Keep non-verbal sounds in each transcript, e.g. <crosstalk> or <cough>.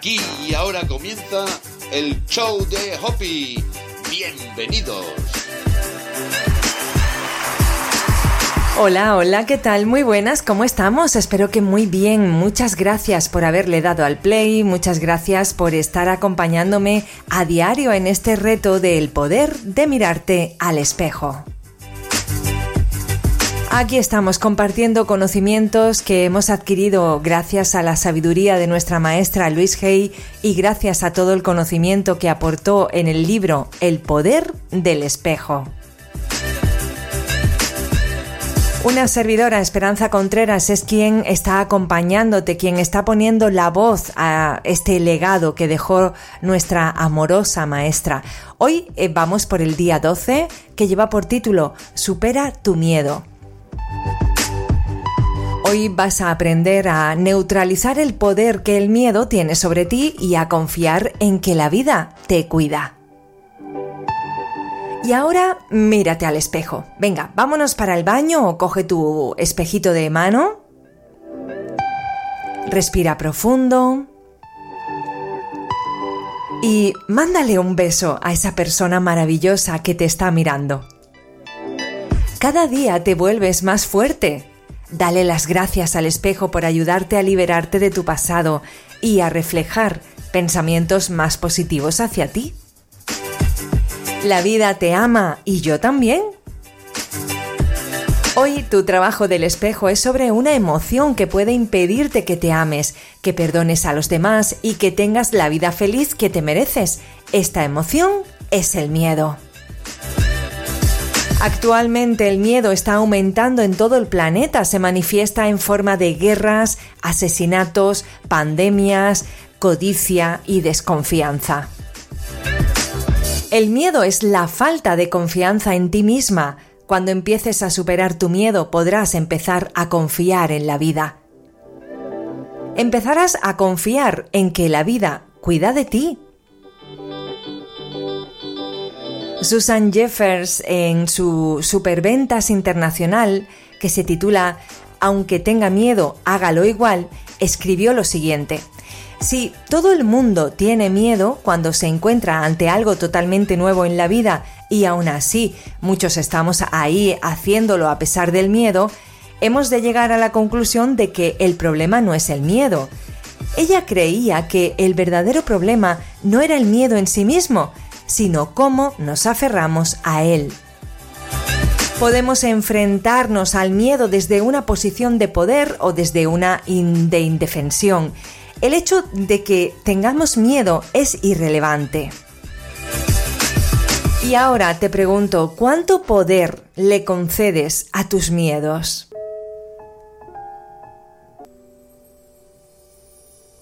Aquí y ahora comienza el show de Hoppy. Bienvenidos. Hola, hola, ¿qué tal? Muy buenas, ¿cómo estamos? Espero que muy bien. Muchas gracias por haberle dado al play, muchas gracias por estar acompañándome a diario en este reto del poder de mirarte al espejo. Aquí estamos compartiendo conocimientos que hemos adquirido gracias a la sabiduría de nuestra maestra Luis Hay y gracias a todo el conocimiento que aportó en el libro El poder del espejo. Una servidora, Esperanza Contreras, es quien está acompañándote, quien está poniendo la voz a este legado que dejó nuestra amorosa maestra. Hoy eh, vamos por el día 12, que lleva por título Supera tu miedo. Hoy vas a aprender a neutralizar el poder que el miedo tiene sobre ti y a confiar en que la vida te cuida. Y ahora mírate al espejo. Venga, vámonos para el baño o coge tu espejito de mano. Respira profundo. Y mándale un beso a esa persona maravillosa que te está mirando. Cada día te vuelves más fuerte. Dale las gracias al espejo por ayudarte a liberarte de tu pasado y a reflejar pensamientos más positivos hacia ti. La vida te ama y yo también. Hoy tu trabajo del espejo es sobre una emoción que puede impedirte que te ames, que perdones a los demás y que tengas la vida feliz que te mereces. Esta emoción es el miedo. Actualmente el miedo está aumentando en todo el planeta, se manifiesta en forma de guerras, asesinatos, pandemias, codicia y desconfianza. El miedo es la falta de confianza en ti misma. Cuando empieces a superar tu miedo podrás empezar a confiar en la vida. Empezarás a confiar en que la vida cuida de ti. Susan Jeffers en su Superventas Internacional, que se titula Aunque tenga miedo, hágalo igual, escribió lo siguiente. Si todo el mundo tiene miedo cuando se encuentra ante algo totalmente nuevo en la vida y aún así muchos estamos ahí haciéndolo a pesar del miedo, hemos de llegar a la conclusión de que el problema no es el miedo. Ella creía que el verdadero problema no era el miedo en sí mismo, sino cómo nos aferramos a él. Podemos enfrentarnos al miedo desde una posición de poder o desde una de indefensión el hecho de que tengamos miedo es irrelevante. Y ahora te pregunto, ¿cuánto poder le concedes a tus miedos?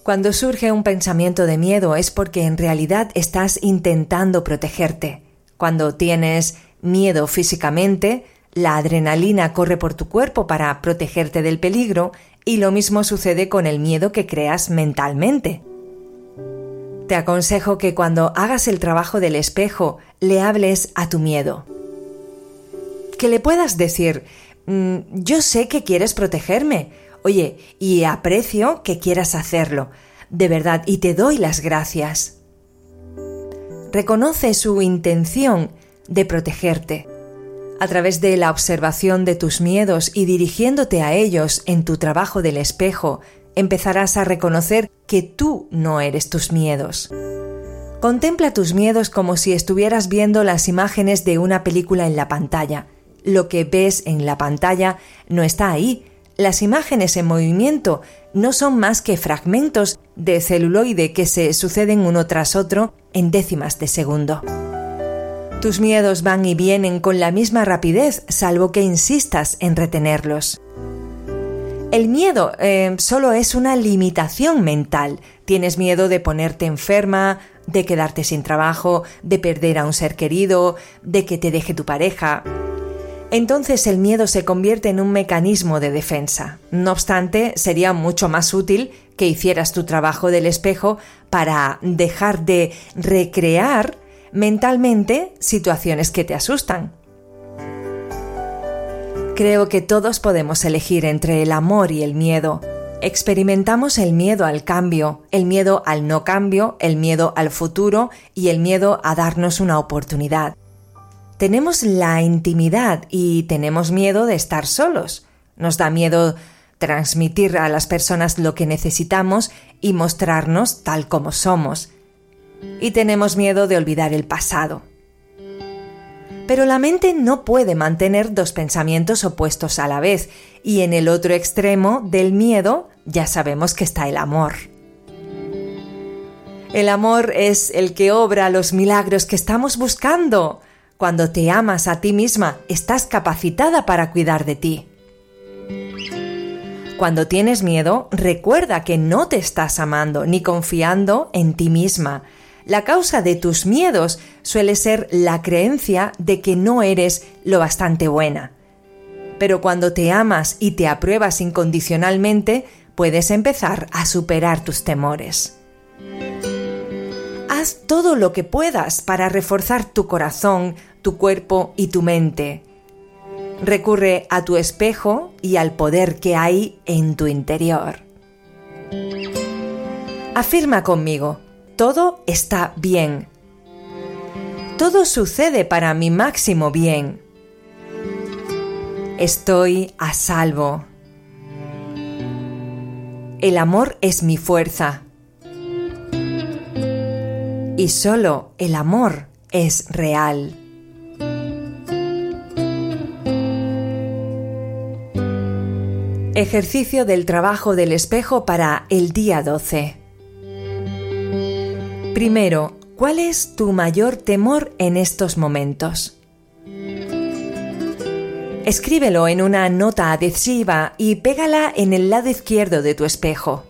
Cuando surge un pensamiento de miedo es porque en realidad estás intentando protegerte. Cuando tienes miedo físicamente, la adrenalina corre por tu cuerpo para protegerte del peligro y lo mismo sucede con el miedo que creas mentalmente. Te aconsejo que cuando hagas el trabajo del espejo le hables a tu miedo. Que le puedas decir, mm, yo sé que quieres protegerme, oye, y aprecio que quieras hacerlo, de verdad, y te doy las gracias. Reconoce su intención de protegerte a través de la observación de tus miedos y dirigiéndote a ellos en tu trabajo del espejo, empezarás a reconocer que tú no eres tus miedos. Contempla tus miedos como si estuvieras viendo las imágenes de una película en la pantalla. Lo que ves en la pantalla no está ahí. Las imágenes en movimiento no son más que fragmentos de celuloide que se suceden uno tras otro en décimas de segundo. Tus miedos van y vienen con la misma rapidez, salvo que insistas en retenerlos. El miedo eh, solo es una limitación mental. Tienes miedo de ponerte enferma, de quedarte sin trabajo, de perder a un ser querido, de que te deje tu pareja. Entonces el miedo se convierte en un mecanismo de defensa. No obstante, sería mucho más útil que hicieras tu trabajo del espejo para dejar de recrear mentalmente situaciones que te asustan. Creo que todos podemos elegir entre el amor y el miedo. Experimentamos el miedo al cambio, el miedo al no cambio, el miedo al futuro y el miedo a darnos una oportunidad. Tenemos la intimidad y tenemos miedo de estar solos. Nos da miedo transmitir a las personas lo que necesitamos y mostrarnos tal como somos. Y tenemos miedo de olvidar el pasado. Pero la mente no puede mantener dos pensamientos opuestos a la vez, y en el otro extremo del miedo ya sabemos que está el amor. El amor es el que obra los milagros que estamos buscando. Cuando te amas a ti misma, estás capacitada para cuidar de ti. Cuando tienes miedo, recuerda que no te estás amando ni confiando en ti misma, la causa de tus miedos suele ser la creencia de que no eres lo bastante buena. Pero cuando te amas y te apruebas incondicionalmente, puedes empezar a superar tus temores. Haz todo lo que puedas para reforzar tu corazón, tu cuerpo y tu mente. Recurre a tu espejo y al poder que hay en tu interior. Afirma conmigo, todo está bien. Todo sucede para mi máximo bien. Estoy a salvo. El amor es mi fuerza. Y solo el amor es real. Ejercicio del trabajo del espejo para el día 12. Primero, ¿cuál es tu mayor temor en estos momentos? Escríbelo en una nota adhesiva y pégala en el lado izquierdo de tu espejo.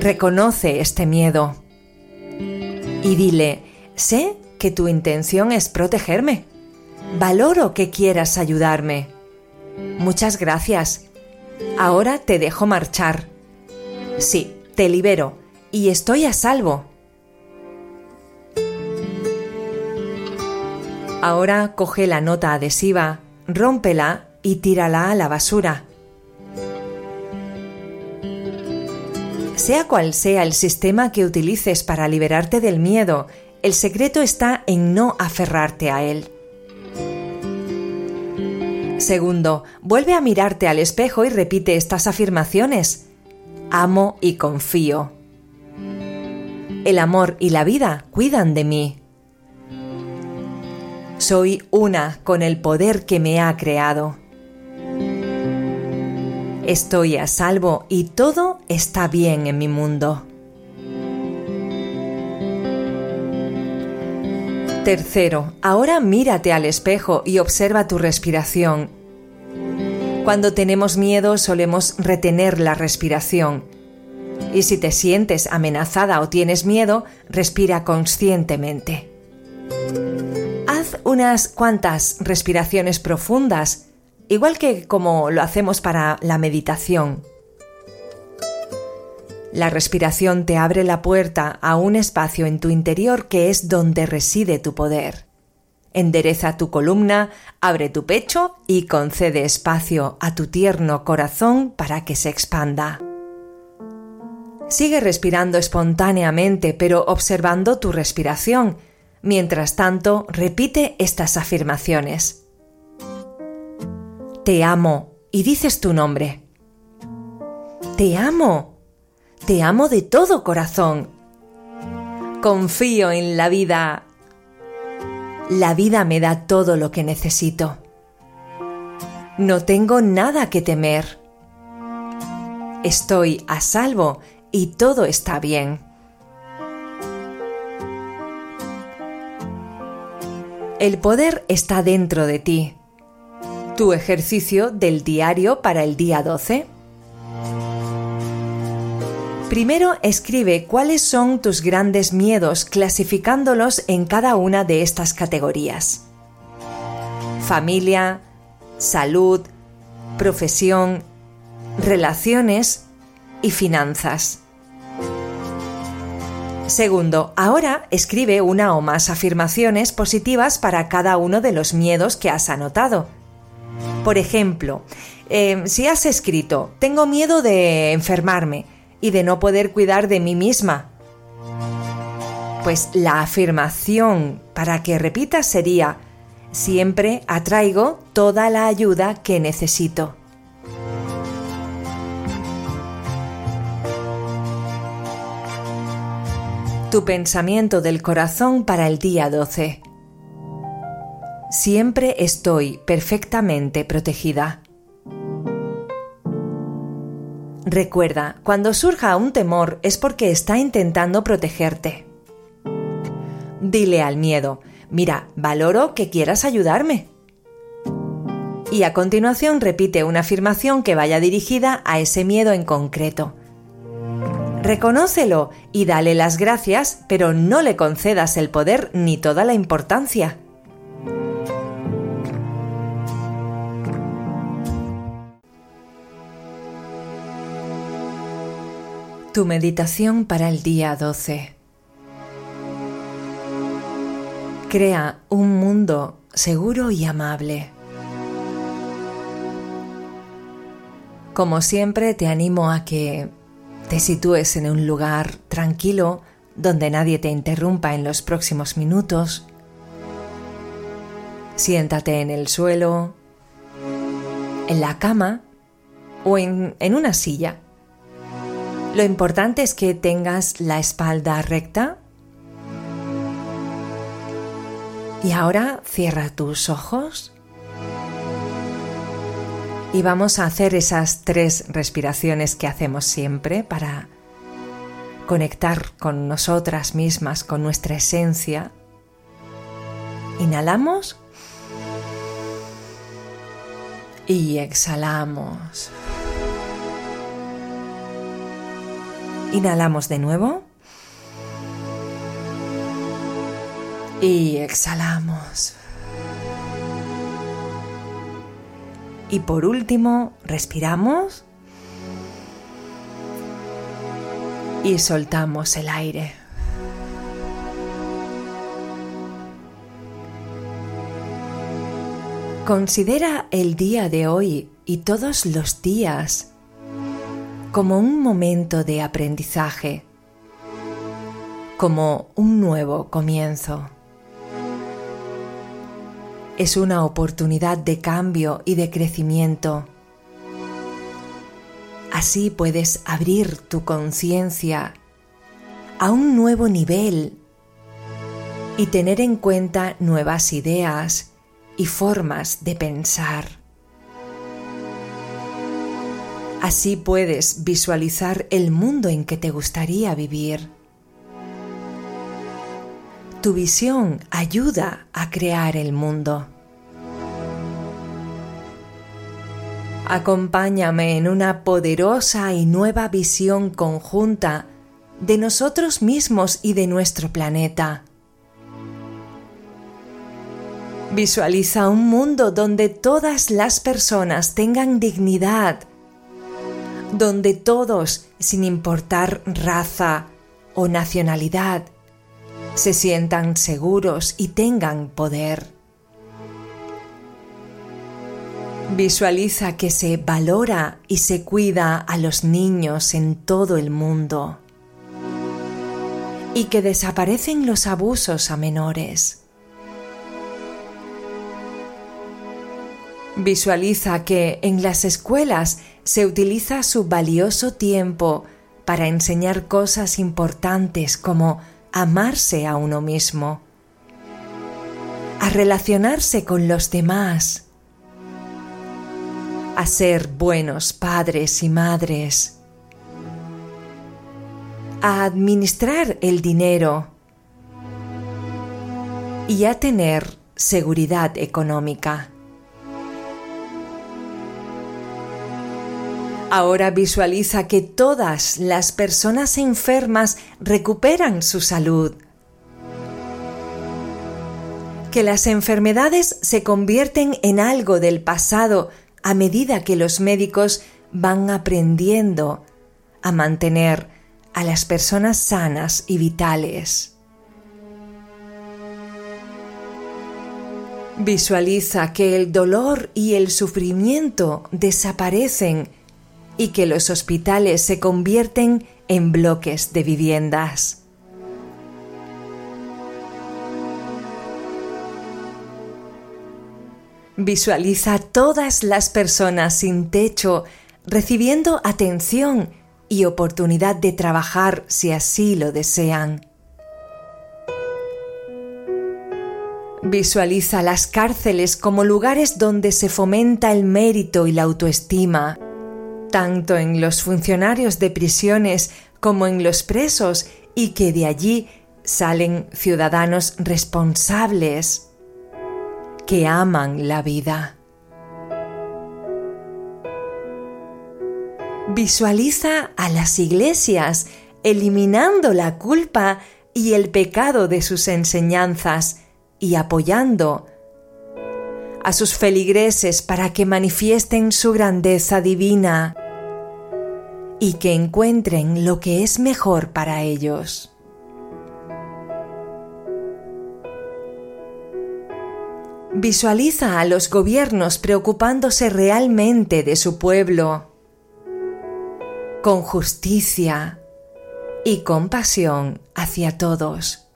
Reconoce este miedo y dile, sé que tu intención es protegerme. Valoro que quieras ayudarme. Muchas gracias. Ahora te dejo marchar. Sí, te libero y estoy a salvo. Ahora coge la nota adhesiva, rómpela y tírala a la basura. Sea cual sea el sistema que utilices para liberarte del miedo, el secreto está en no aferrarte a él. Segundo, vuelve a mirarte al espejo y repite estas afirmaciones. Amo y confío. El amor y la vida cuidan de mí. Soy una con el poder que me ha creado. Estoy a salvo y todo está bien en mi mundo. Tercero, ahora mírate al espejo y observa tu respiración. Cuando tenemos miedo solemos retener la respiración y si te sientes amenazada o tienes miedo, respira conscientemente. Haz unas cuantas respiraciones profundas, igual que como lo hacemos para la meditación. La respiración te abre la puerta a un espacio en tu interior que es donde reside tu poder. Endereza tu columna, abre tu pecho y concede espacio a tu tierno corazón para que se expanda. Sigue respirando espontáneamente, pero observando tu respiración. Mientras tanto, repite estas afirmaciones. Te amo y dices tu nombre. Te amo. Te amo de todo corazón. Confío en la vida. La vida me da todo lo que necesito. No tengo nada que temer. Estoy a salvo y todo está bien. El poder está dentro de ti. Tu ejercicio del diario para el día 12. Primero escribe cuáles son tus grandes miedos clasificándolos en cada una de estas categorías. Familia, salud, profesión, relaciones y finanzas. Segundo, ahora escribe una o más afirmaciones positivas para cada uno de los miedos que has anotado. Por ejemplo, eh, si has escrito, tengo miedo de enfermarme y de no poder cuidar de mí misma, pues la afirmación para que repitas sería, siempre atraigo toda la ayuda que necesito. Tu pensamiento del corazón para el día 12. Siempre estoy perfectamente protegida. Recuerda, cuando surja un temor es porque está intentando protegerte. Dile al miedo, mira, valoro que quieras ayudarme. Y a continuación repite una afirmación que vaya dirigida a ese miedo en concreto. Reconócelo y dale las gracias, pero no le concedas el poder ni toda la importancia. Tu meditación para el día 12. Crea un mundo seguro y amable. Como siempre te animo a que te sitúes en un lugar tranquilo donde nadie te interrumpa en los próximos minutos. Siéntate en el suelo, en la cama o en, en una silla. Lo importante es que tengas la espalda recta Y ahora cierra tus ojos y vamos a hacer esas tres respiraciones que hacemos siempre para conectar con nosotras mismas, con nuestra esencia. Inhalamos y exhalamos. Inhalamos de nuevo. Y exhalamos. Y por último, respiramos y soltamos el aire. Considera el día de hoy y todos los días como un momento de aprendizaje, como un nuevo comienzo es una oportunidad de cambio y de crecimiento. Así puedes abrir tu conciencia a un nuevo nivel y tener en cuenta nuevas ideas y formas de pensar. Así puedes visualizar el mundo en que te gustaría vivir. Tu visión ayuda a crear el mundo. Acompáñame en una poderosa y nueva visión conjunta de nosotros mismos y de nuestro planeta. Visualiza un mundo donde todas las personas tengan dignidad, donde todos, sin importar raza o nacionalidad, se sientan seguros y tengan poder. Visualiza que se valora y se cuida a los niños en todo el mundo y que desaparecen los abusos a menores. Visualiza que en las escuelas se utiliza su valioso tiempo para enseñar cosas importantes como amarse a uno mismo, a relacionarse con los demás, a ser buenos padres y madres, a administrar el dinero y a tener seguridad económica. Ahora visualiza que todas las personas enfermas recuperan su salud. Que las enfermedades se convierten en algo del pasado a medida que los médicos van aprendiendo a mantener a las personas sanas y vitales. Visualiza que el dolor y el sufrimiento desaparecen y que los hospitales se convierten en bloques de viviendas. Visualiza todas las personas sin techo recibiendo atención y oportunidad de trabajar si así lo desean. Visualiza las cárceles como lugares donde se fomenta el mérito y la autoestima, tanto en los funcionarios de prisiones como en los presos, y que de allí salen ciudadanos responsables que aman la vida. Visualiza a las iglesias eliminando la culpa y el pecado de sus enseñanzas y apoyando a sus feligreses para que manifiesten su grandeza divina y que encuentren lo que es mejor para ellos. Visualiza a los gobiernos preocupándose realmente de su pueblo, con justicia y compasión hacia todos.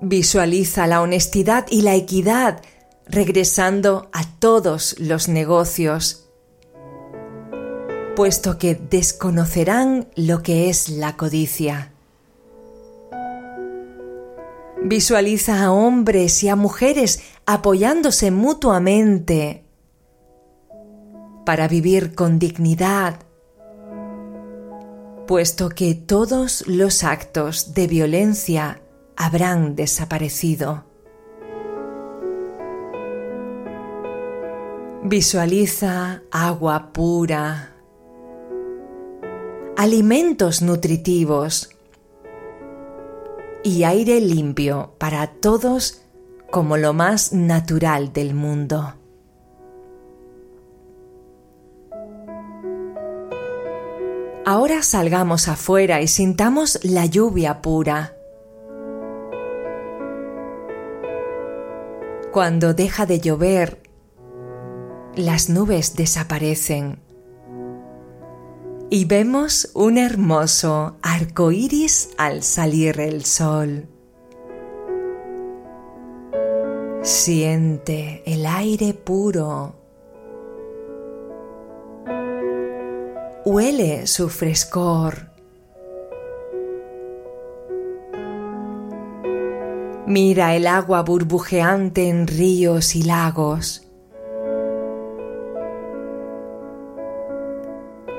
Visualiza la honestidad y la equidad regresando a todos los negocios, puesto que desconocerán lo que es la codicia. Visualiza a hombres y a mujeres apoyándose mutuamente para vivir con dignidad, puesto que todos los actos de violencia habrán desaparecido. Visualiza agua pura, alimentos nutritivos, y aire limpio para todos como lo más natural del mundo. Ahora salgamos afuera y sintamos la lluvia pura. Cuando deja de llover, las nubes desaparecen y vemos un hermoso arco iris al salir el sol. Siente el aire puro. Huele su frescor. Mira el agua burbujeante en ríos y lagos.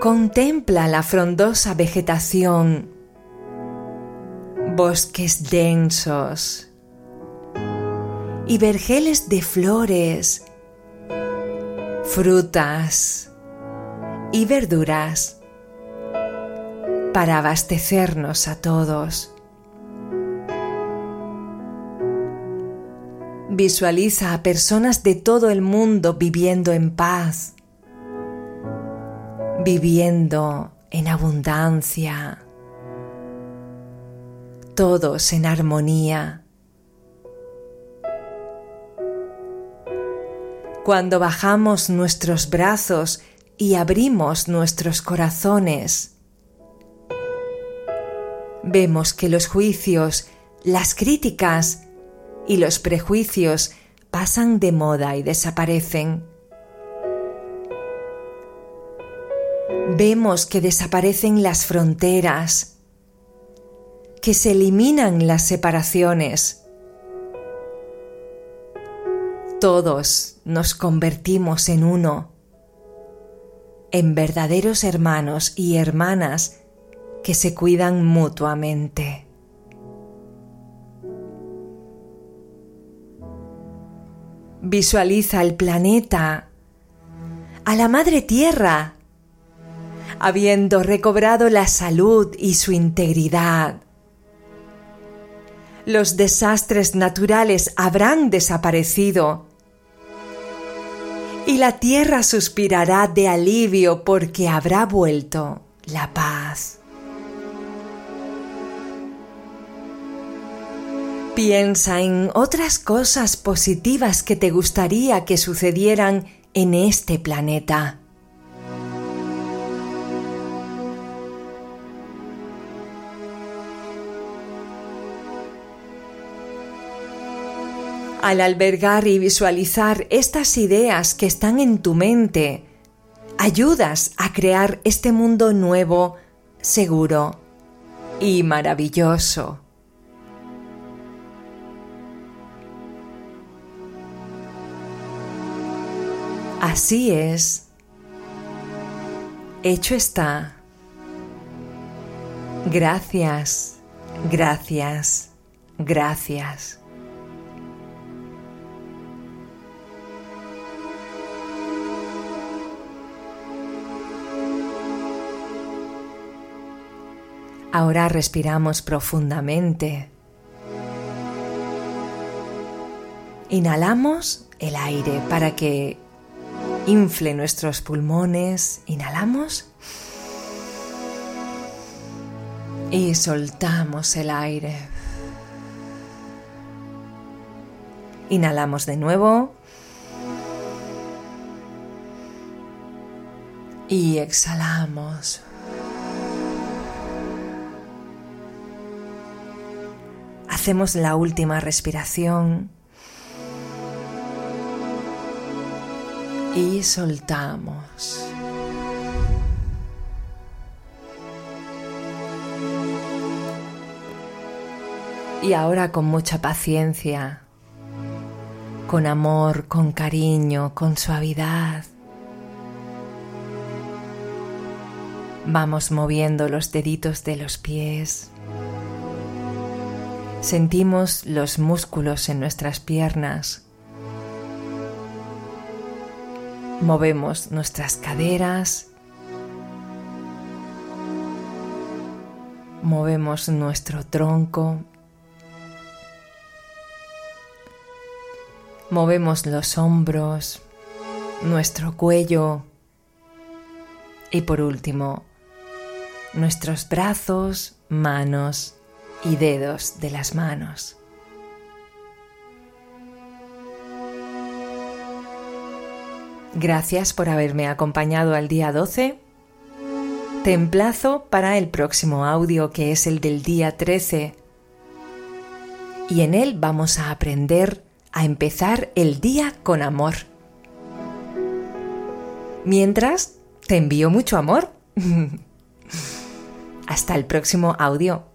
Contempla la frondosa vegetación, bosques densos y vergeles de flores, frutas y verduras para abastecernos a todos. Visualiza a personas de todo el mundo viviendo en paz viviendo en abundancia, todos en armonía. Cuando bajamos nuestros brazos y abrimos nuestros corazones, vemos que los juicios, las críticas y los prejuicios pasan de moda y desaparecen vemos que desaparecen las fronteras, que se eliminan las separaciones. Todos nos convertimos en uno, en verdaderos hermanos y hermanas que se cuidan mutuamente. Visualiza el planeta, a la Madre Tierra, habiendo recobrado la salud y su integridad. Los desastres naturales habrán desaparecido y la tierra suspirará de alivio porque habrá vuelto la paz. Piensa en otras cosas positivas que te gustaría que sucedieran en este planeta. Al albergar y visualizar estas ideas que están en tu mente, ayudas a crear este mundo nuevo, seguro y maravilloso. Así es. Hecho está. Gracias, gracias, gracias. Ahora respiramos profundamente. Inhalamos el aire para que infle nuestros pulmones. Inhalamos. Y soltamos el aire. Inhalamos de nuevo. Y exhalamos. Hacemos la última respiración. y soltamos. Y ahora con mucha paciencia, con amor, con cariño, con suavidad, vamos moviendo los deditos de los pies. Sentimos los músculos en nuestras piernas Movemos nuestras caderas. Movemos nuestro tronco. Movemos los hombros, nuestro cuello y por último nuestros brazos, manos y dedos de las manos. Gracias por haberme acompañado al día 12. Te emplazo para el próximo audio que es el del día 13. Y en él vamos a aprender a empezar el día con amor. Mientras, te envío mucho amor. <laughs> Hasta el próximo audio.